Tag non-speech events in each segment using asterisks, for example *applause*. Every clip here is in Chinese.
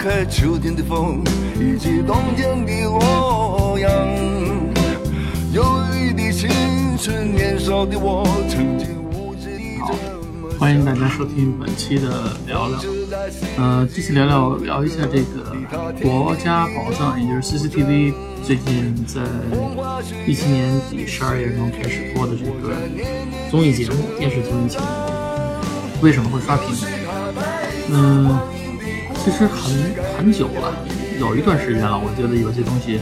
开，秋天的风，以及冬天的洛阳。忧郁的青春，年少的我，曾经无知地这么欢迎大家收听本期的聊聊。呃，这期聊聊聊一下这个国家宝藏，也就是 CCTV 最近在一七年底十二月中开始播的这个综艺节目，电视综艺节目，为什么会刷屏？嗯，其实很很久了，有一段时间了。我觉得有些东西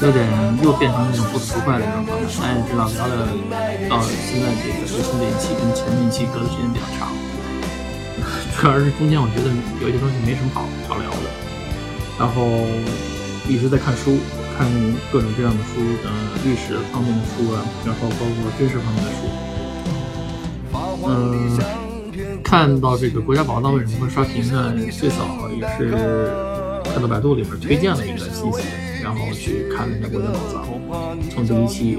有点又变成那种不吐不快的那种状态。大家也知道，聊了到现在这个最新这一期跟前面一期隔的时间比较长，主要是中间我觉得有些东西没什么好好聊的。然后一直在看书，看各种各样的书，呃，历史方面的书啊，然后包括军事方面的书。嗯，看到这个国家宝藏为什么会刷屏呢？最早也是看到百度里边推荐了一个信息，然后去看了一下国家宝藏，从第一期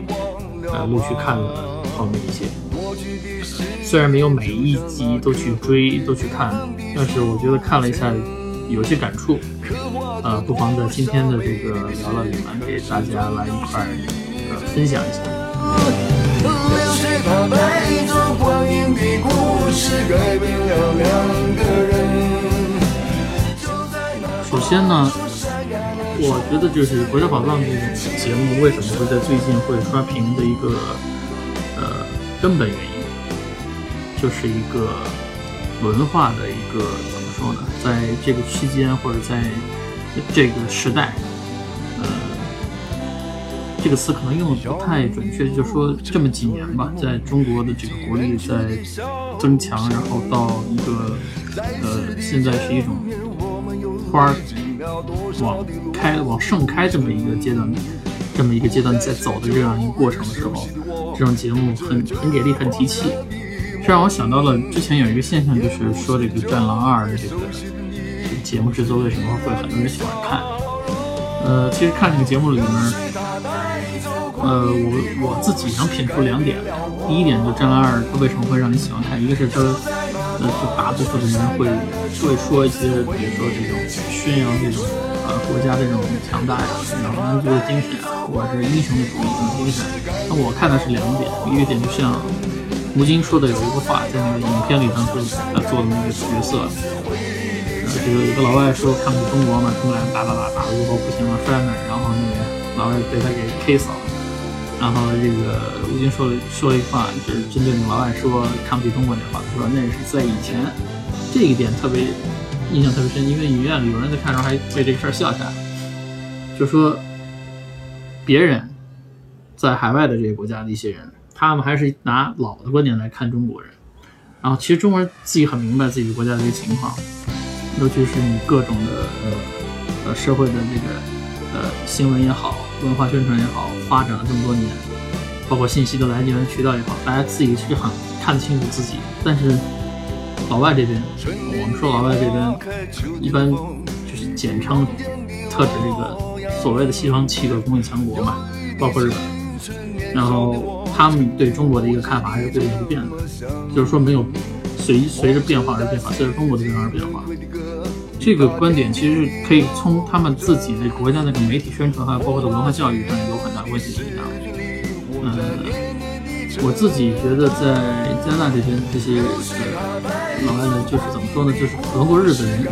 呃陆续看了后面一些。虽然没有每一集都去追都去看，但是我觉得看了一下有些感触，呃，不妨在今天的这个聊聊里面给大家来一块儿呃分享一下。先呢，我觉得就是《国家宝藏》这种节目为什么会在最近会刷屏的一个呃根本原因，就是一个文化的一个怎么说呢？在这个期间或者在这个时代，呃，这个词可能用的不太准确，就是说这么几年吧，在中国的这个国力在增强，然后到一个呃现在是一种花往开往盛开这么一个阶段，这么一个阶段在走的这样一个过程的时候，这种节目很很给力，很提气。这让我想到了之前有一个现象，就是说这个《战狼二》的这个这个节目制作为什么会很多人喜欢看？呃，其实看这个节目里面，呃，我我自己能品出两点。第一点，就《战狼二》它为什么会让你喜欢看？一个是它，呃，就大部分的人会会说一些，比如说这种宣扬这种呃国家的这种强大呀，然后民族的精神啊，或者是英雄主义这种精神。那我看的是两点，一个点就像吴京说的有一个话，在那个影片里头是他做的那个角色。呃，这个有个老外说看不起中国嘛，他们俩打打打打的最后不行了，摔那，然后那个老外被他给 K 死了。然后这个吴京说了说了一句话，就是针对那个老外说看不起中国那话，他说那是在以前，这一点特别印象特别深，因为影院里有人在看的时候还为这个事儿笑起来，就说别人在海外的这些国家的一些人，他们还是拿老的观点来看中国人，然后其实中国人自己很明白自己国家的一个情况，尤其是你各种的呃呃社会的这个呃新闻也好，文化宣传也好，发展了这么多年，包括信息的来源渠道也好，大家自己是很看得清楚自己，但是老外这边，我们说老外这边一般就是简称特指这个所谓的西方七个工业强国嘛，包括日本。然后他们对中国的一个看法还是不变不变的，就是说没有随随着变化而变化，随着中国的变化而变化。这个观点其实可以从他们自己的国家那个媒体宣传，还有包括的文化教育上有很大关系的影响。嗯，我自己觉得在加拿大这边这些呃老外呢，就是怎么说呢，就是合过日本人，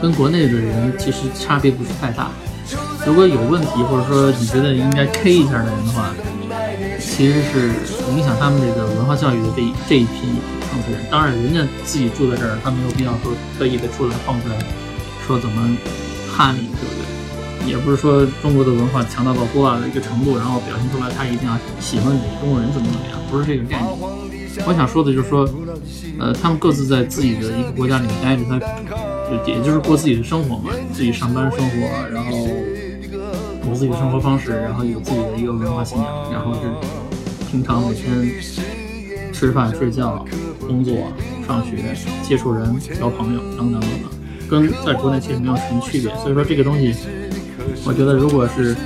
跟国内的人其实差别不是太大。如果有问题，或者说你觉得应该 K 一下的人的话，其实是影响他们这个文化教育的这一这一批层次人。当然，人家自己住在这儿，他没有必要说特意的出来放出来，说怎么汉你，对不对？也不是说中国的文化强大到多大的一个程度，然后表现出来他一定要喜欢你中国人怎么怎么样，不是这个概念。我想说的就是说，呃，他们各自在自己的一个国家里面待着，他就也就是过自己的生活嘛，自己上班生活，然后。有自己的生活方式，然后有自己的一个文化信仰，然后是平常每天吃饭、睡觉、工作、上学、接触人、交朋友等等等等，跟在国内其实没有什么区别。所以说这个东西，我觉得如果是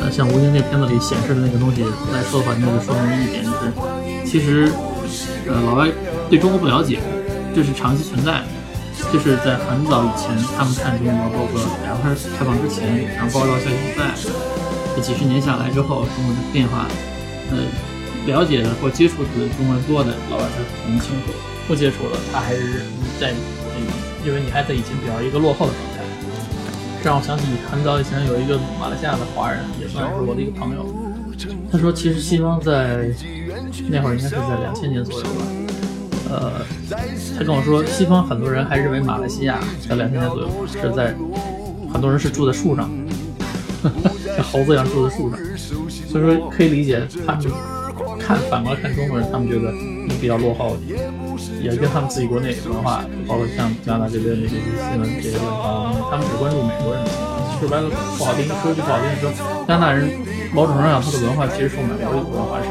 呃像吴京那片子里显示的那个东西来说的话，那就说明一点，就是其实呃老外对中国不了解，这是长期存在的。就是在很早以前，他们看中国，包括两个开放之前，然后包括到现在，这几十年下来之后，中国的变化，呃，了解的或接触的中文多的老外是很清楚，不接触的他还是在，因为你还在以前比较一个落后的状态。这让我想起很早以前有一个马来西亚的华人，也算是我的一个朋友，他说其实西方在那会儿应该是在两千年左右吧。呃，他跟我说，西方很多人还认为马来西亚在两千年左右是在，很多人是住在树上，像猴子一样住在树上，所以说可以理解他们看反过来看中国人，他们觉得你比较落后，也跟他们自己国内文化，包括像加拿大这边的这些新闻这些文化，他们只关注美国人的情况。说白了不好听，说句不好听的说，加拿大人某种程度上他的文化其实受美国的文化是。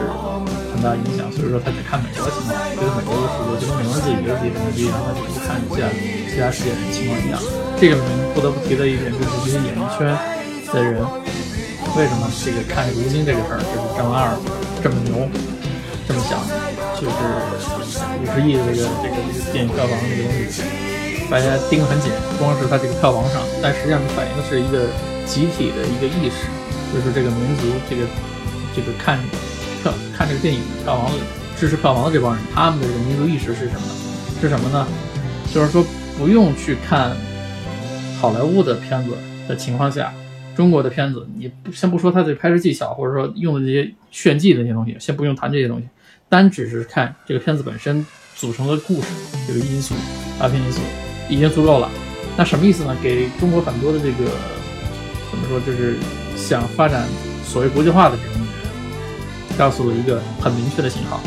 很大影响，所以说他只看美国情况，觉得美国的世界就跟美国人自己觉得自己很牛逼，然后他就不看其他其他世界的情况一样。这个不得不提的一点就是这些演艺圈的人，为什么这个看吴京这个事儿，就是张二这么牛，这么想，就是五十亿的这个这个这个电影票房这个东西，大家盯得很紧，不光是他这个票房上，但实际上反映的是一个集体的一个意识，就是这个民族这个这个看票。看这个电影票房支持票房的这帮人，他们的这个民族意识是什么？是什么呢？就是说不用去看好莱坞的片子的情况下，中国的片子，你先不说它的拍摄技巧，或者说用的这些炫技的那些东西，先不用谈这些东西，单只是看这个片子本身组成的故事这个因素，大片因素已经足够了。那什么意思呢？给中国很多的这个怎么说，就是想发展所谓国际化的这种。告诉了一个很明确的信号，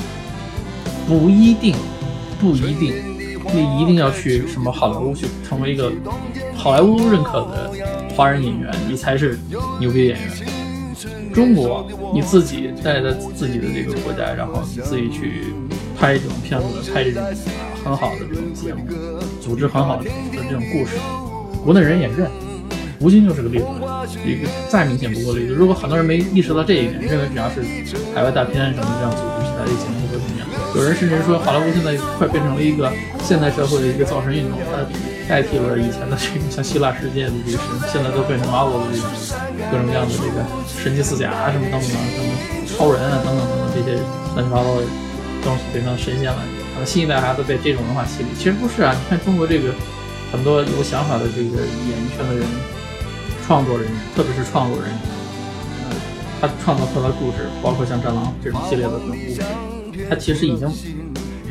不一定，不一定，你一定要去什么好莱坞去成为一个好莱坞认可的华人演员，你才是牛逼演员。中国，你自己带着自己的这个国家，然后你自己去拍这种片子，拍这种很好的这种节目，组织很好的这种故事，国内人也认。吴京就是个例子，一个再明显不过的例子。如果很多人没意识到这一点，认为只要是海外大片什么这样组织起来的节目会怎么样？有人甚至说，好莱坞现在快变成了一个现代社会的一个造神运动，它代替了以前的这个像希腊世界的这个神，现在都变成 Marvel 的这种各种各样的这个神奇四侠什么等等，什么超人啊等等等等这些乱七八糟的东西变成神仙了。新一代孩子被这种文化洗礼，其实不是啊。你看中国这个很多有想法的这个演艺圈的人。创作人员，特别是创作人员，他创造出来的故事，包括像《战狼》这种系列的这种故事，他其实已经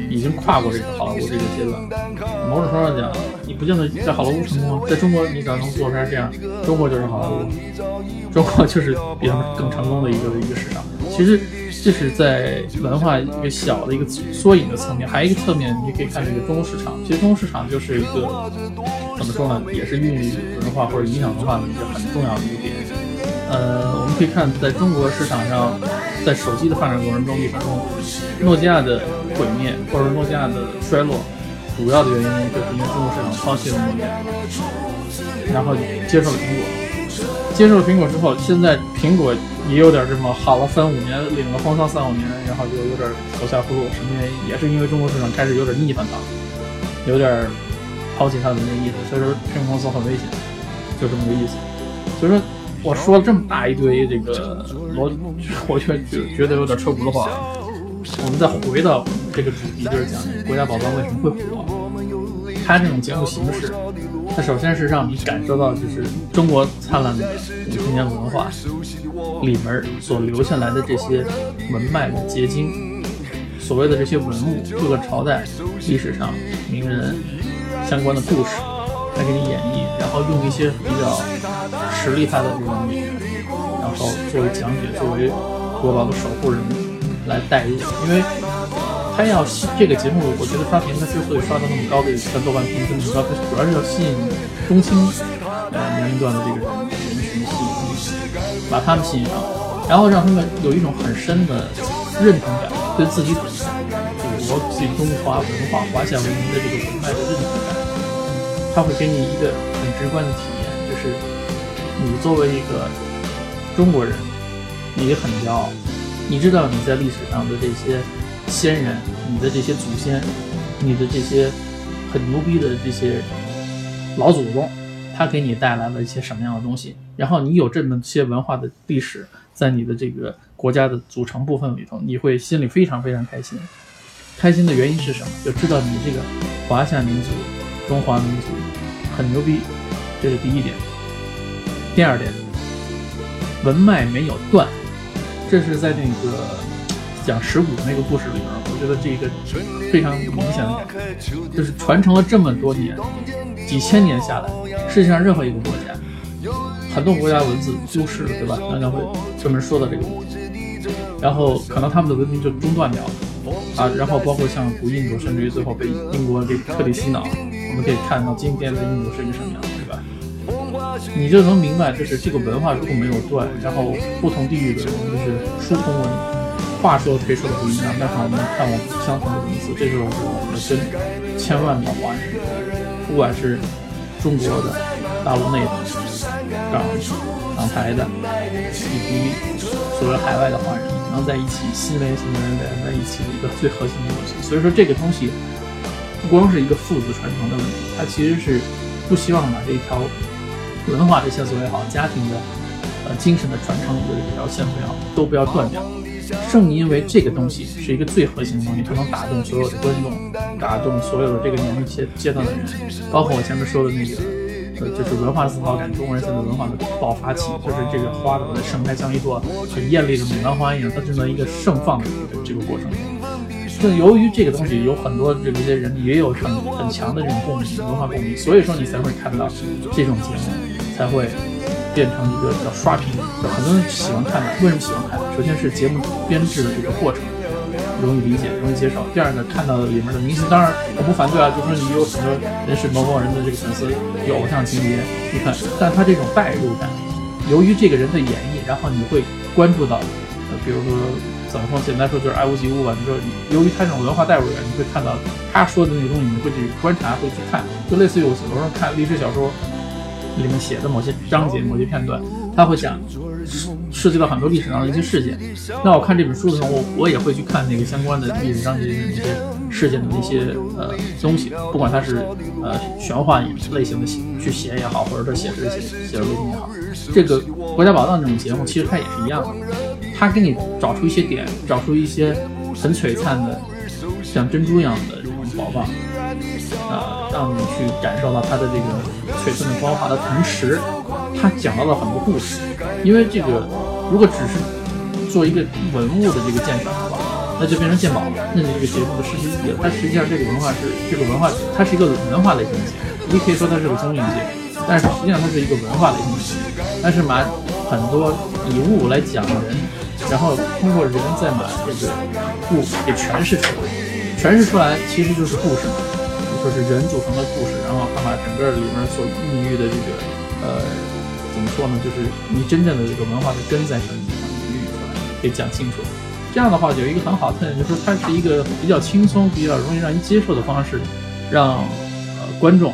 已经跨过这个好莱坞这个阶段。某种程度讲，你不见得在好莱坞成功，在中国你只要能做出来这样，中国就是好莱坞，中国就是比他们更成功的一个一个市场。其实这是在文化一个小的一个缩影的层面，还有一个侧面，你可以看这个中国市场。其实中国市场就是一个。怎么说呢？也是孕育文化或者影响文化的一个很重要的一个点。呃，我们可以看，在中国市场上，在手机的发展过程中，历史中，诺基亚的毁灭或者诺基亚的衰落，主要的原因就是因为中国市场抛弃了诺基亚，然后接受了苹果。接受了苹果之后，现在苹果也有点这么好了三五年，领了风骚三五年，然后就有点走下坡路。什么原因？也是因为中国市场开始有点逆反它，有点。抛弃他的那意思，所以说苹果公司很危险，就这么个意思。所以说我说了这么大一堆这个逻，我就觉得有点扯轱辘话。我们再回到这个主题，就是讲国家宝藏为什么会火。它这种节目形式，它首先是让你感受到，就是中国灿烂的五千年文化里面所留下来的这些文脉的结晶，所谓的这些文物，各个朝代历史上名人。相关的故事来给你演绎，然后用一些比较实力派的这种演员，然后作为讲解，作为国宝的守护人来带入。因为他要吸这个节目，我觉得刷屏，他之所以刷到那么高的像豆瓣评分那么高，它主要是要吸引中青呃年龄段的这个人人群吸引，把他们吸引上，然后让他们有一种很深的认同感，对自己祖国、自己中华文化、华夏文明的这个文脉的认同感。他会给你一个很直观的体验，就是你作为一个中国人，你很骄傲，你知道你在历史上的这些先人，你的这些祖先，你的这些很牛逼的这些老祖宗，他给你带来了一些什么样的东西，然后你有这么些文化的历史在你的这个国家的组成部分里头，你会心里非常非常开心。开心的原因是什么？就知道你这个华夏民族、中华民族很牛逼，这是第一点。第二点，文脉没有断，这是在那个讲石鼓那个故事里边，我觉得这个非常明显的感觉，就是传承了这么多年、几千年下来，世界上任何一个国家，很多国家文字丢失了，对吧？刚才会专门说到这个问题，然后可能他们的文明就中断掉了。啊，然后包括像古印度，甚至于最后被英国给彻底洗脑，我们可以看到今天的印度是一个什么样，你就能明白，就是这个文化如果没有断，然后不同地域的人就是书同文，话说可以说的不一样，但是我们看我相同的文字，这就是我们的根。千万的华人，不管是中国的、大陆内的、港港台的，以及所谓海外的华人。能在一起，心连心连连在一起的一个最核心的东西。所以说，这个东西不光是一个父子传承的问题，它其实是不希望把这条文化的线索也好，家庭的呃精神的传承的这条线索也好，都不要断掉。正因为这个东西是一个最核心的东西，它能打动所有的观众，打动所有的这个年龄阶阶段的人，包括我前面说的那个。呃，就是文化自豪感，中国人现在文化的爆发期，就是这个花朵的盛开，像一朵很艳丽的牡丹花一样，它正在一个盛放的这个这个过程中。就由于这个东西有很多这些人也有很很强的这种共鸣，文化共鸣，所以说你才会看到这种节目才会变成一个叫刷屏，很多人喜欢看的。为什么喜欢看？首先是节目编制的这个过程。容易理解，容易接受。第二个，看到的里面的明星，当然我不反对啊，就说你有很多人是某某人的这个粉丝，有偶像情节，你看，但他这种代入感，由于这个人的演绎，然后你会关注到，呃，比如说怎么说，简单说就是爱屋及乌吧。你说，由于他这种文化代入感，你会看到他说的那个东西，你会去观察，会去看，就类似于我小时候看历史小说里面写的某些章节、某些片段，他会讲。涉及到很多历史上的一些事件，那我看这本书的时候，我我也会去看那个相关的历史章节的那些事件的那些呃东西，不管它是呃玄幻类型的去写也好，或者说写实写写实类型也好，这个国家宝藏这种节目其实它也是一样的，它给你找出一些点，找出一些很璀璨的像珍珠一样的这种宝藏，啊，让你去感受到它的这个璀璨的光华的同时。他讲到了很多故事，因为这个如果只是做一个文物的这个鉴赏的话，那就变成鉴宝了，那这个节目的失去意义了。它实际上这个文化是这个文化，它是一个文化类型的节目，你可以说它是个综艺节目，但是实际上它是一个文化类型的节目。但是把很多以物来讲人，然后通过人再把这个物给诠释出来，诠释出来其实就是故事，说是人组成的故事，然后他把整个里面所孕育的这个呃。怎么说呢？就是你真正的这个文化的根在什么地方，你捋出来，给讲清楚。这样的话，有一个很好的特点，就是它是一个比较轻松、比较容易让人接受的方式，让呃观众，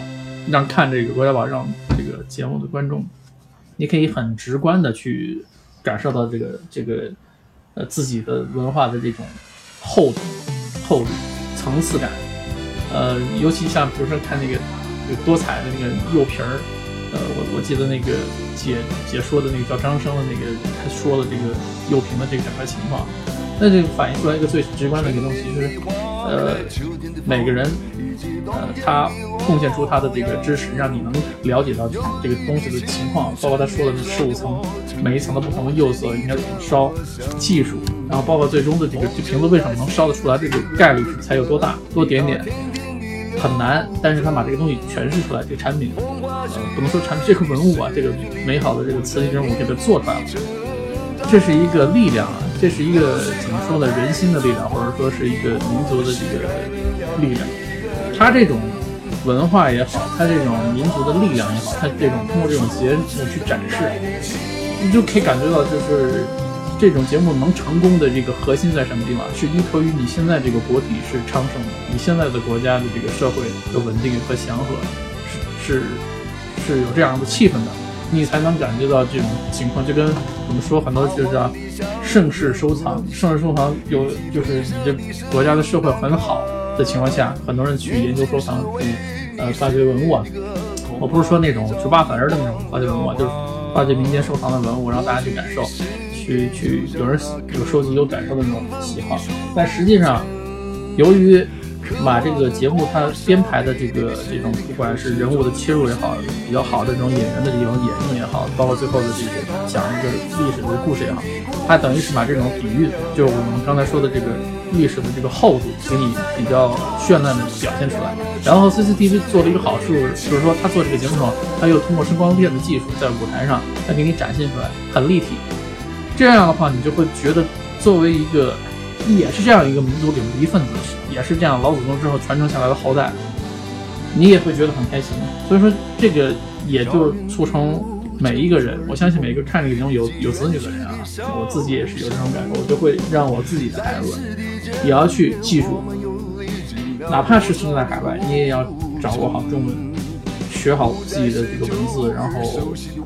让看这个《国家宝藏》这个节目的观众，你可以很直观的去感受到这个这个呃自己的文化的这种厚度、厚度、层次感。呃，尤其像比如说看那个有多彩的那个釉瓶儿。呃，我我记得那个解解说的那个叫张生的那个，他说的这个釉瓶的这个整个情况，那就反映出来一个最直观的一个东西，就是呃，每个人呃他贡献出他的这个知识，让你能了解到这个东西的情况，包括他说的这十五层，每一层的不同的釉色应该怎么烧，技术，然后包括最终的这个这瓶子为什么能烧得出来，这个概率才有多大，多点点。很难，但是他把这个东西诠释出来，这个产品，呃，不能说产品，这个文物啊，这个美好的这个瓷器人物给它做出来了，这是一个力量啊，这是一个怎么说呢，人心的力量，或者说是一个民族的这个力量。他这种文化也好，他这种民族的力量也好，他这种通过这种节目去展示，你就可以感觉到就是。这种节目能成功的这个核心在什么地方？是依托于你现在这个国体是昌盛的，你现在的国家的这个社会的稳定和祥和，是是是有这样的气氛的，你才能感觉到这种情况。就跟我们说很多就是啊，盛世收藏，盛世收藏有就是你这国家的社会很好的情况下，很多人去研究收藏，去呃发掘文物啊。我不是说那种去挖坟儿的那种发掘文物，啊就是发掘民间收藏的文物，让大家去感受，去去有人有收集有感受的那种喜好。但实际上，由于把这个节目它编排的这个这种，不管是人物的切入也好，比较好的这种演员的这种演绎也好，包括最后的这个讲一个历史的故事也好，它等于是把这种底蕴，就是我们刚才说的这个历史的这个厚度，给你比较绚烂的表现出来。然后 CCTV 做了一个好处，就是说他做这个节目时候，他又通过声光电的技术，在舞台上，他给你展现出来很立体。这样的话，你就会觉得作为一个。也是这样一个民族领的一份子，也是这样老祖宗之后传承下来的后代，你也会觉得很开心。所以说，这个也就促成每一个人，我相信每一个看这个节目有有子女的人啊，我自己也是有这种感受，我就会让我自己的孩子也要去记住，哪怕是生在海外，你也要掌握好中文，学好自己的这个文字，然后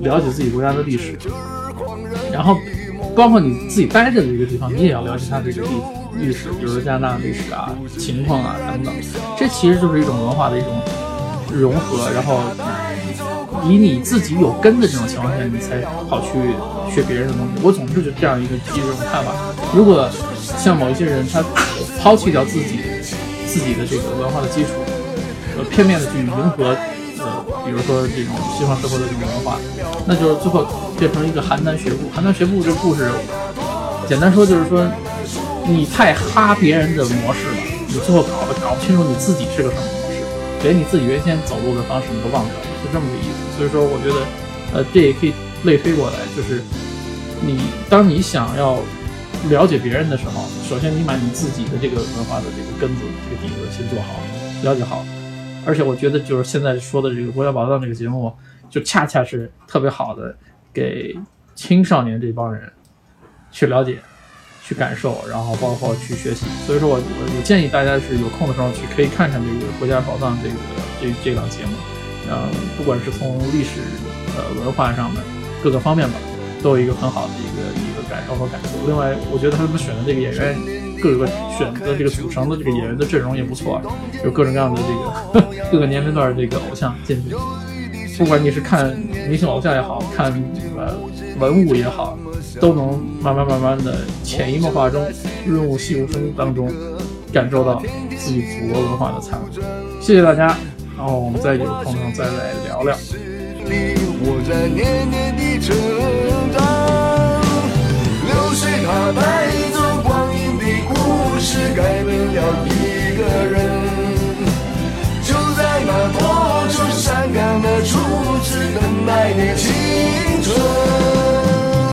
了解自己国家的历史，然后。包括你自己待着的一个地方，你也要了解它这个历历史，比如说加拿大历史啊、情况啊等等。这其实就是一种文化的一种融合，然后以你自己有根的这种情况下，你才跑去学别人的东西。我总是就这样一个基于这种看法。如果像某一些人，他抛弃掉自己自己的这个文化的基础，呃，片面的去迎合。比如说这种西方社会的这种文化，那就是最后变成一个邯郸学步。邯郸学步这故事，简单说就是说，你太哈别人的模式了，你最后搞搞不清楚你自己是个什么模式，连你自己原先走路的方式你都忘掉了，是这么个意思。所以说，我觉得，呃，这也可以类推过来，就是你当你想要了解别人的时候，首先你把你自己的这个文化的这个根子、这个底子先做好，了解好。而且我觉得，就是现在说的这个《国家宝藏》这个节目，就恰恰是特别好的给青少年这帮人去了解、去感受，然后包括去学习。所以说我我我建议大家是有空的时候去可以看看这个《国家宝藏》这个这这档节目，嗯，不管是从历史呃文化上面各个方面吧，都有一个很好的一个一个感受和感触。另外，我觉得他们选的这个演员。各个选择这个组成的这个演员的阵容也不错，有各种各样的这个 *laughs* 各个年龄段的这个偶像进去。不管你是看明星偶像也好看呃文物也好，都能慢慢慢慢的潜移默化中润物细无声当中感受到自己祖国文化的灿烂。谢谢大家，然后我们再有空再来聊聊。我是改变了一个人，就在那多愁善感的初次等待的青春。